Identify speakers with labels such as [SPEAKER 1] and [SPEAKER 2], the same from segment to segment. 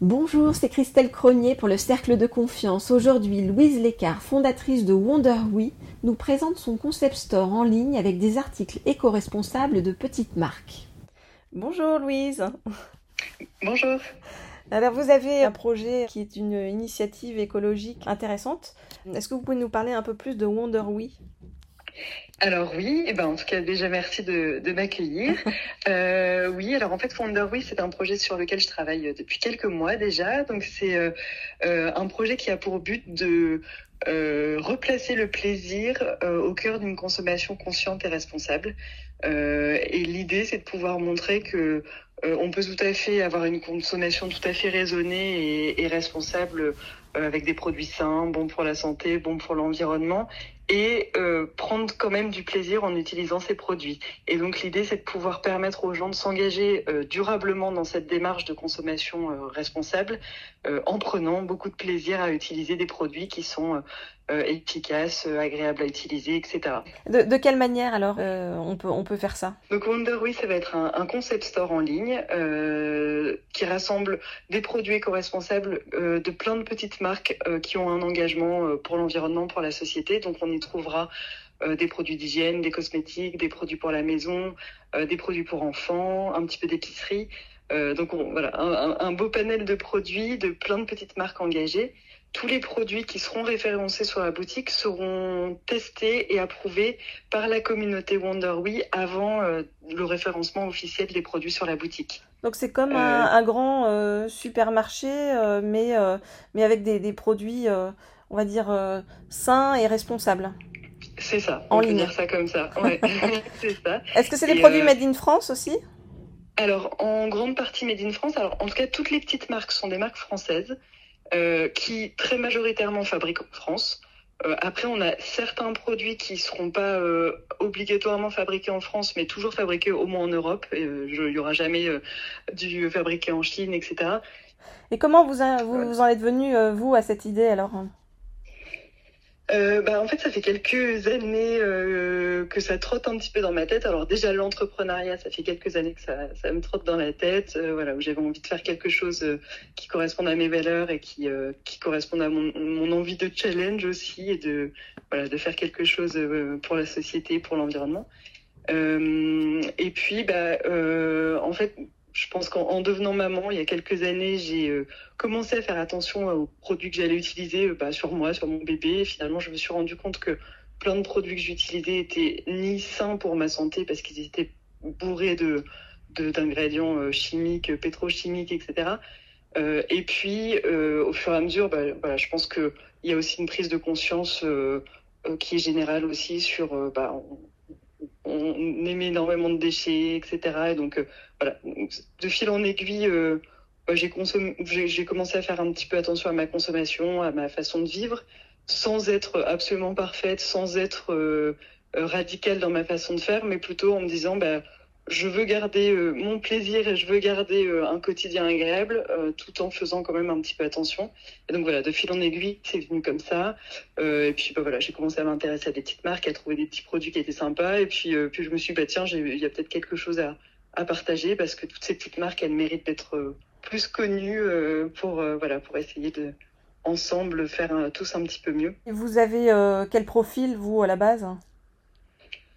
[SPEAKER 1] Bonjour, c'est Christelle Cronier pour le Cercle de Confiance. Aujourd'hui, Louise Lécart, fondatrice de WonderWe, nous présente son concept store en ligne avec des articles éco-responsables de petites marques. Bonjour Louise.
[SPEAKER 2] Bonjour.
[SPEAKER 1] Alors vous avez un projet qui est une initiative écologique intéressante. Est-ce que vous pouvez nous parler un peu plus de WonderWe
[SPEAKER 2] alors oui, eh ben en tout cas déjà merci de, m'accueillir. Euh, oui, alors en fait Wonder c'est un projet sur lequel je travaille depuis quelques mois déjà. Donc c'est euh, euh, un projet qui a pour but de replacer le plaisir au cœur d'une consommation consciente et responsable. et l'idée c'est de pouvoir montrer que on peut tout à fait avoir une consommation tout à fait raisonnée et, et responsable avec des produits sains, bons pour la santé, bons pour l'environnement, et euh, prendre quand même du plaisir en utilisant ces produits. Et donc l'idée, c'est de pouvoir permettre aux gens de s'engager euh, durablement dans cette démarche de consommation euh, responsable en prenant beaucoup de plaisir à utiliser des produits qui sont efficaces, agréables à utiliser, etc.
[SPEAKER 1] De, quelle manière alors on, peut, on peut faire ça?
[SPEAKER 2] Donc Wonder, oui, ça va être un, un concept store en ligne qui rassemble des produits éco-responsables de plein de petites marques qui ont un engagement pour l'environnement, pour la société. Donc on est trouvera euh, des produits d'hygiène, des cosmétiques, des produits pour la maison, euh, des produits pour enfants, un petit peu d'épicerie. Euh, donc voilà, un, beau panel de produits de plein de petites marques engagées. Tous les produits qui seront référencés sur la boutique seront testés et approuvés par la communauté WonderWe avant le référencement officiel des produits sur la boutique.
[SPEAKER 1] Donc c'est comme un, grand supermarché, mais, mais avec des, des produits on va dire, euh, sain et responsable.
[SPEAKER 2] C'est ça, on peut dire ça comme ça.
[SPEAKER 1] c'est ça. Est-ce que c'est des produits euh, made in France aussi?
[SPEAKER 2] Alors, en grande partie made in France. Alors, en tout cas, toutes les petites marques sont des marques françaises euh, qui très majoritairement fabriquent en France. après, on a certains produits qui ne seront pas obligatoirement fabriqués en France, mais toujours fabriqués au moins en Europe. Il n'y aura jamais du fabriqué en Chine, etc.
[SPEAKER 1] Et comment vous, vous en êtes venu, vous, à cette idée alors
[SPEAKER 2] euh, bah, en fait, ça fait quelques années euh, que ça trotte un petit peu dans ma tête. Alors déjà, l'entrepreneuriat, ça fait quelques années que ça, ça me trotte dans la tête. Euh, voilà, où j'avais envie de faire quelque chose qui corresponde à mes valeurs et qui, qui corresponde à mon, mon, envie de challenge aussi et de, voilà, de faire quelque chose pour la société, pour l'environnement. et puis, bah, en fait, je pense qu'en devenant maman, il y a quelques années, j'ai euh, commencé à faire attention aux produits que j'allais utiliser euh, bah, sur moi, sur mon bébé. Finalement, je me suis rendu compte que plein de produits que j'utilisais étaient ni sains pour ma santé parce qu'ils étaient bourrés de d'ingrédients euh, chimiques, pétrochimiques, etc. et puis, au fur et à mesure, bah, voilà, je pense qu'il y a aussi une prise de conscience qui est générale aussi sur bah, émet énormément de déchets, etc. Et donc, euh, voilà, de fil en aiguille, euh, j'ai, j'ai commencé à faire un petit peu attention à ma consommation, à ma façon de vivre, sans être absolument parfaite, sans être euh, radicale dans ma façon de faire, mais plutôt en me disant, bah, je veux garder euh, mon plaisir et je veux garder euh, un quotidien agréable euh, tout en faisant quand même un petit peu attention. Et donc voilà, de fil en aiguille, c'est venu comme ça. et puis bah, voilà, j'ai commencé à m'intéresser à des petites marques, à trouver des petits produits qui étaient sympas. Et puis, puis je me suis dit, bah, tiens, il y a peut-être quelque chose à, à, partager parce que toutes ces petites marques, elles méritent d'être plus connues pour, voilà, pour essayer de ensemble faire tous un petit peu mieux.
[SPEAKER 1] Et vous avez quel profil, vous, à la base?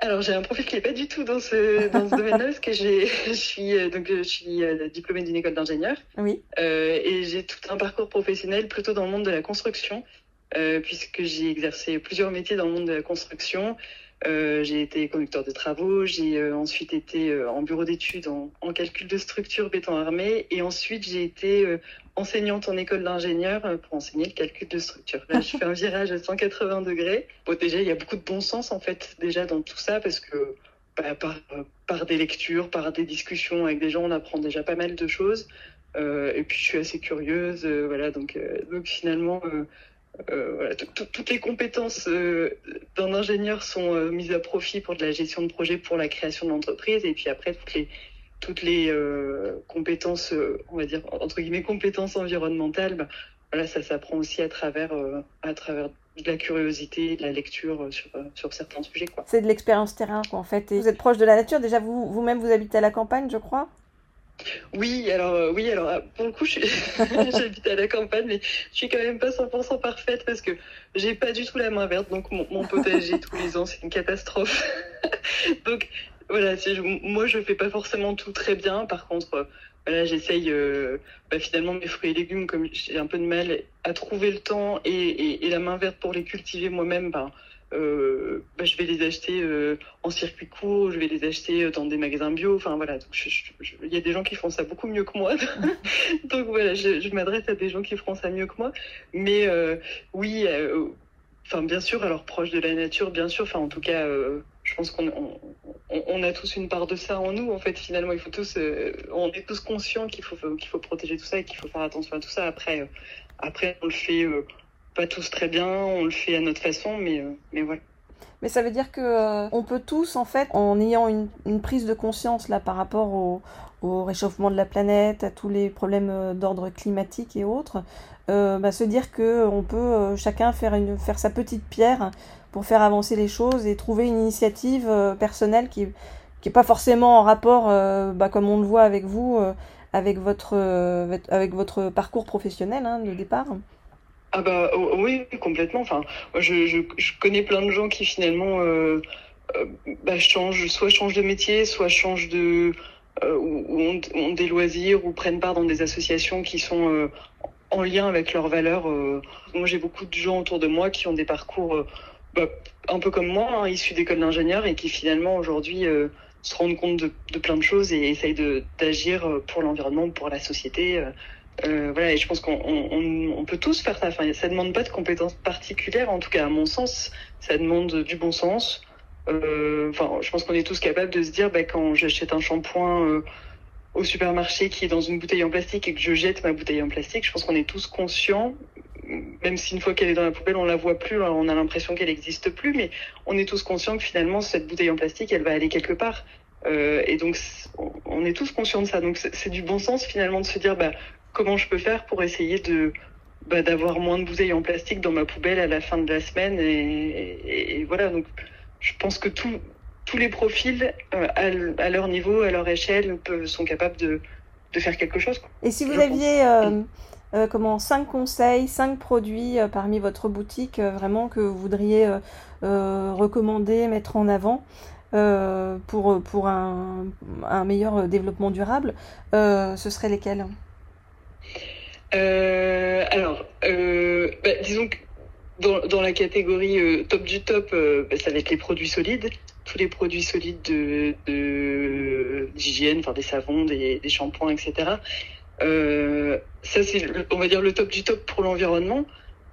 [SPEAKER 2] Alors j'ai un profil qui n'est pas du tout dans ce, dans ce domaine-là parce que j'ai, je suis euh, donc je suis euh, diplômée d'une école d'ingénieur.
[SPEAKER 1] Oui.
[SPEAKER 2] Euh, et j'ai tout un parcours professionnel plutôt dans le monde de la construction euh, puisque j'ai exercé plusieurs métiers dans le monde de la construction. Euh, j'ai été conducteur de travaux, j'ai euh, ensuite été en bureau d'études en, calcul de structure béton armé et ensuite j'ai été enseignante en école d'ingénieur pour enseigner le calcul de structure. Là, je fais un virage à 180 degrés. Déjà, il y a beaucoup de bon sens en fait déjà dans tout ça parce que bah, par, des lectures, par des discussions avec des gens, on apprend déjà pas mal de choses. et puis je suis assez curieuse, voilà. Donc finalement, euh, toutes les compétences euh, d'un ingénieur sont euh, mises à profit pour de la gestion de projet, pour la création d'entreprise, et puis après toutes les compétences, on va dire entre guillemets compétences environnementales, bah, voilà, ça s'apprend aussi à travers à travers de la curiosité, de la lecture sur, sur certains sujets.
[SPEAKER 1] C'est de l'expérience terrain, en fait. Vous êtes proche de la nature. Déjà, vous, vous-même, vous habitez à la campagne, je crois?
[SPEAKER 2] Oui, alors oui, alors pour le coup, j'habite à la campagne, mais je suis quand même pas 100% parfaite parce que j'ai pas du tout la main verte, donc mon, mon potager tous les ans c'est une catastrophe. donc voilà, moi je fais pas forcément tout très bien. Par contre, voilà, j'essaye euh, bah, finalement mes fruits et légumes, comme j'ai un peu de mal à trouver le temps et, la main verte pour les cultiver moi-même, bah, euh, bah, je vais les acheter euh, en circuit court, je vais les acheter dans des magasins bio. Enfin voilà, il y a des gens qui font ça beaucoup mieux que moi. donc voilà, je, je m'adresse à des gens qui feront ça mieux que moi. Mais oui, enfin bien sûr, alors proche de la nature, bien sûr. Enfin en tout cas je pense qu'on on, a tous une part de ça en nous. En fait, finalement, il faut tous, euh, on est tous conscients qu'il faut qu'il faut protéger tout ça et qu'il faut faire attention à tout ça. Après, euh, après, on le fait euh, pas tous très bien, on le fait à notre façon, mais mais voilà.
[SPEAKER 3] Mais ça veut dire que on peut tous, en fait, en ayant une, prise de conscience là par rapport au, au, réchauffement de la planète, à tous les problèmes d'ordre climatique et autres, bah, se dire que on peut chacun faire une faire sa petite pierre pour faire avancer les choses et trouver une initiative euh, personnelle qui qui est pas forcément en rapport, euh, bah, comme on le voit avec vous, euh, avec votre avec votre parcours professionnel hein, de départ.
[SPEAKER 2] Ah bah oh, oui complètement. Enfin, je, je, je, connais plein de gens qui finalement bah, changent, soit changent de métier, soit changent de ou, ont, ont, des loisirs ou prennent part dans des associations qui sont en lien avec leurs valeurs. moi, j'ai beaucoup de gens autour de moi qui ont des parcours bah, un peu comme moi, hein, issus d'école d'ingénieur et qui finalement aujourd'hui euh, se rendent compte de, de, plein de choses et essayent d'agir euh, pour l'environnement, pour la société. Euh, euh, voilà, et je pense qu'on on, on peut tous faire ça. Enfin, ça demande pas de compétences particulières, en tout cas à mon sens, ça demande du bon sens. Euh, enfin, je pense qu'on est tous capables de se dire, bah, quand j'achète un shampoing au supermarché qui est dans une bouteille en plastique et que je jette ma bouteille en plastique, je pense qu'on est tous conscients même si une fois qu'elle est dans la poubelle, on la voit plus, on a l'impression qu'elle n'existe plus, mais on est tous conscients que finalement cette bouteille en plastique, elle va aller quelque part. Euh, et donc on est tous conscients de ça. Donc c'est du bon sens finalement de se dire bah, comment je peux faire pour essayer de bah, d'avoir moins de bouteilles en plastique dans ma poubelle à la fin de la semaine. Et, et, voilà. Donc je pense que tous tous les profils euh, à, leur niveau, à leur échelle, peuvent, sont capables de, de faire quelque chose.
[SPEAKER 3] Et si vous aviez euh, euh, comment cinq conseils, cinq produits parmi votre boutique vraiment que vous voudriez recommander, mettre en avant pour, pour un, un, meilleur développement durable, ce seraient lesquels?
[SPEAKER 2] Alors, bah, disons que dans, dans, la catégorie top du top, bah, ça va être les produits solides, tous les produits solides de d'hygiène, enfin des savons, des, des shampoings, etc. Euh, ça, c'est, on va dire, le top du top pour l'environnement.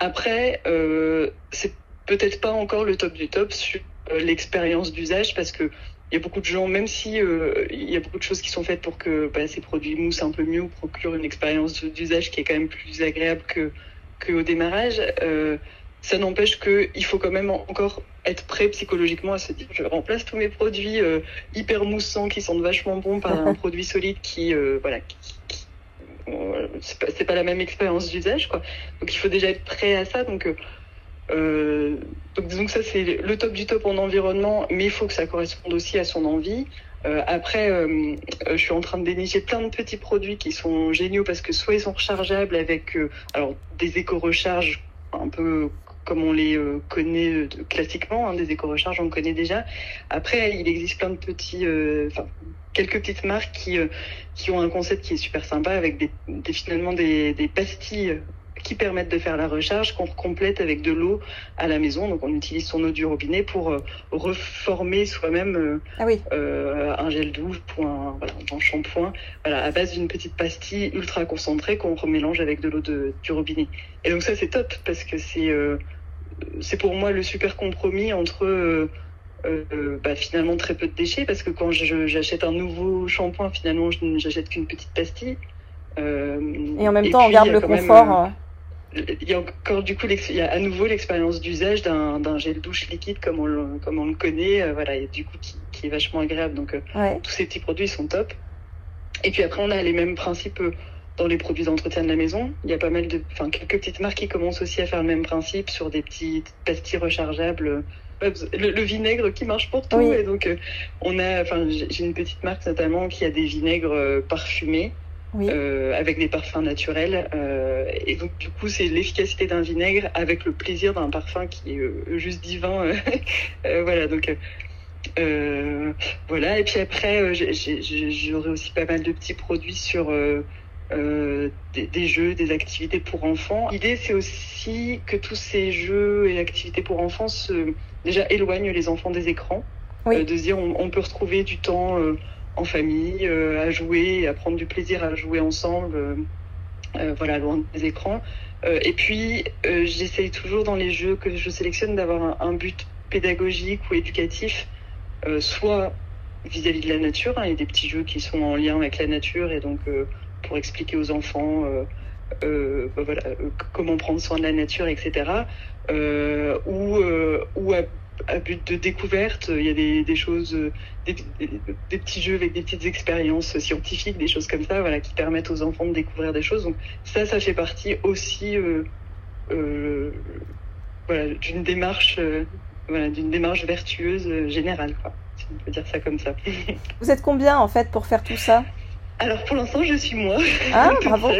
[SPEAKER 2] Après, euh, c'est peut-être pas encore le top du top sur euh, l'expérience d'usage parce que il y a beaucoup de gens, même si euh, il y a beaucoup de choses qui sont faites pour que bah, ces produits moussent un peu mieux ou procurent une expérience d'usage qui est quand même plus agréable que, que au démarrage, euh, ça n'empêche qu'il faut quand même encore être prêt psychologiquement à se dire je remplace tous mes produits euh, hyper moussants qui sentent vachement bons par un produit solide qui voilà qui, c'est pas, pas la même expérience d'usage, quoi. Donc il faut déjà être prêt à ça. Donc, euh, donc disons que ça c'est le top du top en environnement, mais il faut que ça corresponde aussi à son envie. Euh, après, euh, je suis en train de dénicher plein de petits produits qui sont géniaux parce que soit ils sont rechargeables avec euh, alors des éco-recharges un peu comme on les euh, connaît euh, classiquement, hein, des éco-recharges, on connaît déjà. Après, il existe plein de petits, euh, enfin, quelques petites marques qui, qui ont un concept qui est super sympa avec des, des finalement des, des pastilles qui permettent de faire la recharge qu'on complète avec de l'eau à la maison. Donc on utilise son eau du robinet pour reformer soi-même
[SPEAKER 3] ah oui.
[SPEAKER 2] euh, un gel douche ou un, voilà, un shampoing voilà, à base d'une petite pastille ultra concentrée qu'on remélange avec de l'eau du robinet. Et donc ça c'est top parce que c'est c'est pour moi le super compromis entre euh, euh, bah, finalement très peu de déchets parce que quand j'achète un nouveau shampoing finalement je j'achète qu'une petite pastille
[SPEAKER 3] euh, et en même temps on garde le confort
[SPEAKER 2] il y a encore du coup il y a à nouveau l'expérience d'usage d'un gel douche liquide comme on le, comme on le connaît voilà et du coup qui, qui, est vachement agréable donc
[SPEAKER 3] ouais.
[SPEAKER 2] tous ces petits produits sont top et puis après on a les mêmes principes dans les produits d'entretien de la maison. Il y a pas mal de, enfin, quelques petites marques qui commencent aussi à faire le même principe sur des petites pastilles rechargeables le, vinaigre qui marche pour tout. Et donc, on a, enfin, j'ai une petite marque notamment qui a des vinaigres parfumés. Avec des parfums naturels. et donc, du coup, c'est l'efficacité d'un vinaigre avec le plaisir d'un parfum qui est juste divin. voilà, donc euh, voilà, et puis après, euh, j'aurai aussi pas mal de petits produits sur euh, des, jeux, des activités pour enfants. L'idée, c'est aussi que tous ces jeux et activités pour enfants se, déjà éloignent les enfants des écrans. de se dire, on, peut retrouver du temps en famille, à jouer, à prendre du plaisir à jouer ensemble, voilà, loin des écrans. et puis, j'essaye toujours dans les jeux que je sélectionne d'avoir un, but pédagogique ou éducatif euh, soit vis-à-vis de la nature, hein, il y a des petits jeux qui sont en lien avec la nature et donc euh, pour expliquer aux enfants euh, bah comment prendre soin de la nature, etc. ou ou à, but de découverte, il y a des, des choses, des, des, petits jeux avec des petites expériences scientifiques, des choses comme ça, voilà, qui permettent aux enfants de découvrir des choses. Donc ça, ça fait partie aussi voilà, d'une démarche voilà, d'une démarche vertueuse euh, générale, quoi, si on peut dire ça comme ça.
[SPEAKER 3] Vous êtes combien en fait pour faire tout ça?
[SPEAKER 2] Alors pour l'instant, je suis moi.
[SPEAKER 3] Ah, bravo.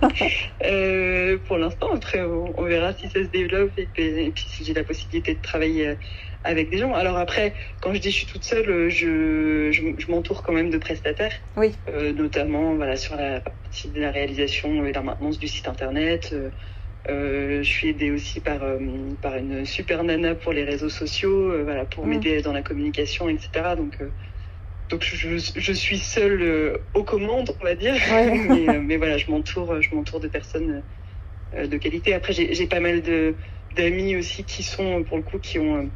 [SPEAKER 2] euh, pour l'instant, après, on, verra si ça se développe et puis, si j'ai la possibilité de travailler euh, avec des gens. Alors après, quand je dis je suis toute seule, euh, je, je, m'entoure quand même de prestataires.
[SPEAKER 3] Oui.
[SPEAKER 2] Euh, notamment voilà, sur la partie de la réalisation et la maintenance du site internet. Euh, je suis aidée aussi par, par une super nana pour les réseaux sociaux, voilà, pour mm. m'aider dans la communication, etc. Donc, donc je, je, suis seule aux commandes, on va dire. mais, mais, voilà, je m'entoure, je m'entoure de personnes de qualité. Après, j'ai pas mal de d'amis aussi qui sont, pour le coup, qui ont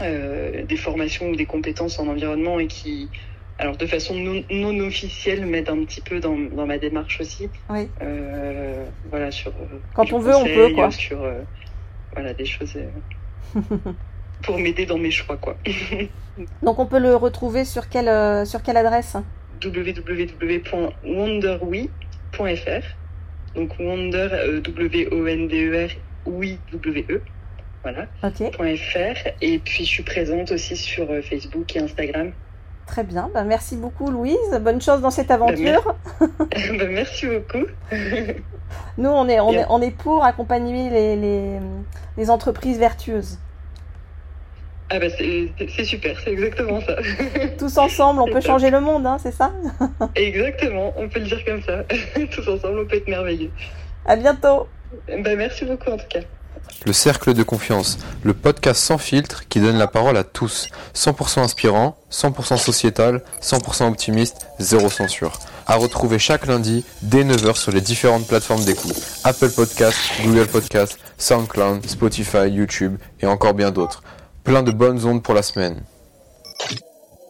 [SPEAKER 2] des formations ou des compétences en environnement et qui alors de façon non, officielle, m'aide un petit peu dans, ma démarche aussi.
[SPEAKER 3] Oui.
[SPEAKER 2] Euh, voilà, sur. Euh,
[SPEAKER 3] Quand on veut, on peut, quoi.
[SPEAKER 2] Sur, euh, voilà, des choses pour m'aider dans mes choix, quoi.
[SPEAKER 3] Donc on peut le retrouver sur quelle, sur quelle adresse?
[SPEAKER 2] Www.wonderwe.fr. Donc Wonder, W-O-N-D-E-R, oui, W-E. Voilà. .fr. Et puis je suis présente aussi sur Facebook et Instagram.
[SPEAKER 3] Très bien, ben, merci beaucoup Louise, bonne chance dans cette aventure.
[SPEAKER 2] Ben, merci beaucoup.
[SPEAKER 3] Nous, on est, on, est, on est pour accompagner les, les, entreprises vertueuses.
[SPEAKER 2] Ah bah c'est super, c'est exactement ça.
[SPEAKER 3] Tous ensemble, on peut changer le monde, hein, c'est ça?
[SPEAKER 2] Exactement, on peut le dire comme ça. Tous ensemble, on peut être merveilleux.
[SPEAKER 3] À bientôt.
[SPEAKER 2] Bah, merci beaucoup en tout cas.
[SPEAKER 4] Le Cercle de Confiance, le podcast sans filtre qui donne la parole à tous. 100% inspirant, 100% sociétal, 100% optimiste, zéro censure. À retrouver chaque lundi dès 9h sur les différentes plateformes d'écoute. Apple Podcast, Google Podcast, SoundCloud, Spotify, YouTube et encore bien d'autres. Plein de bonnes ondes pour la semaine.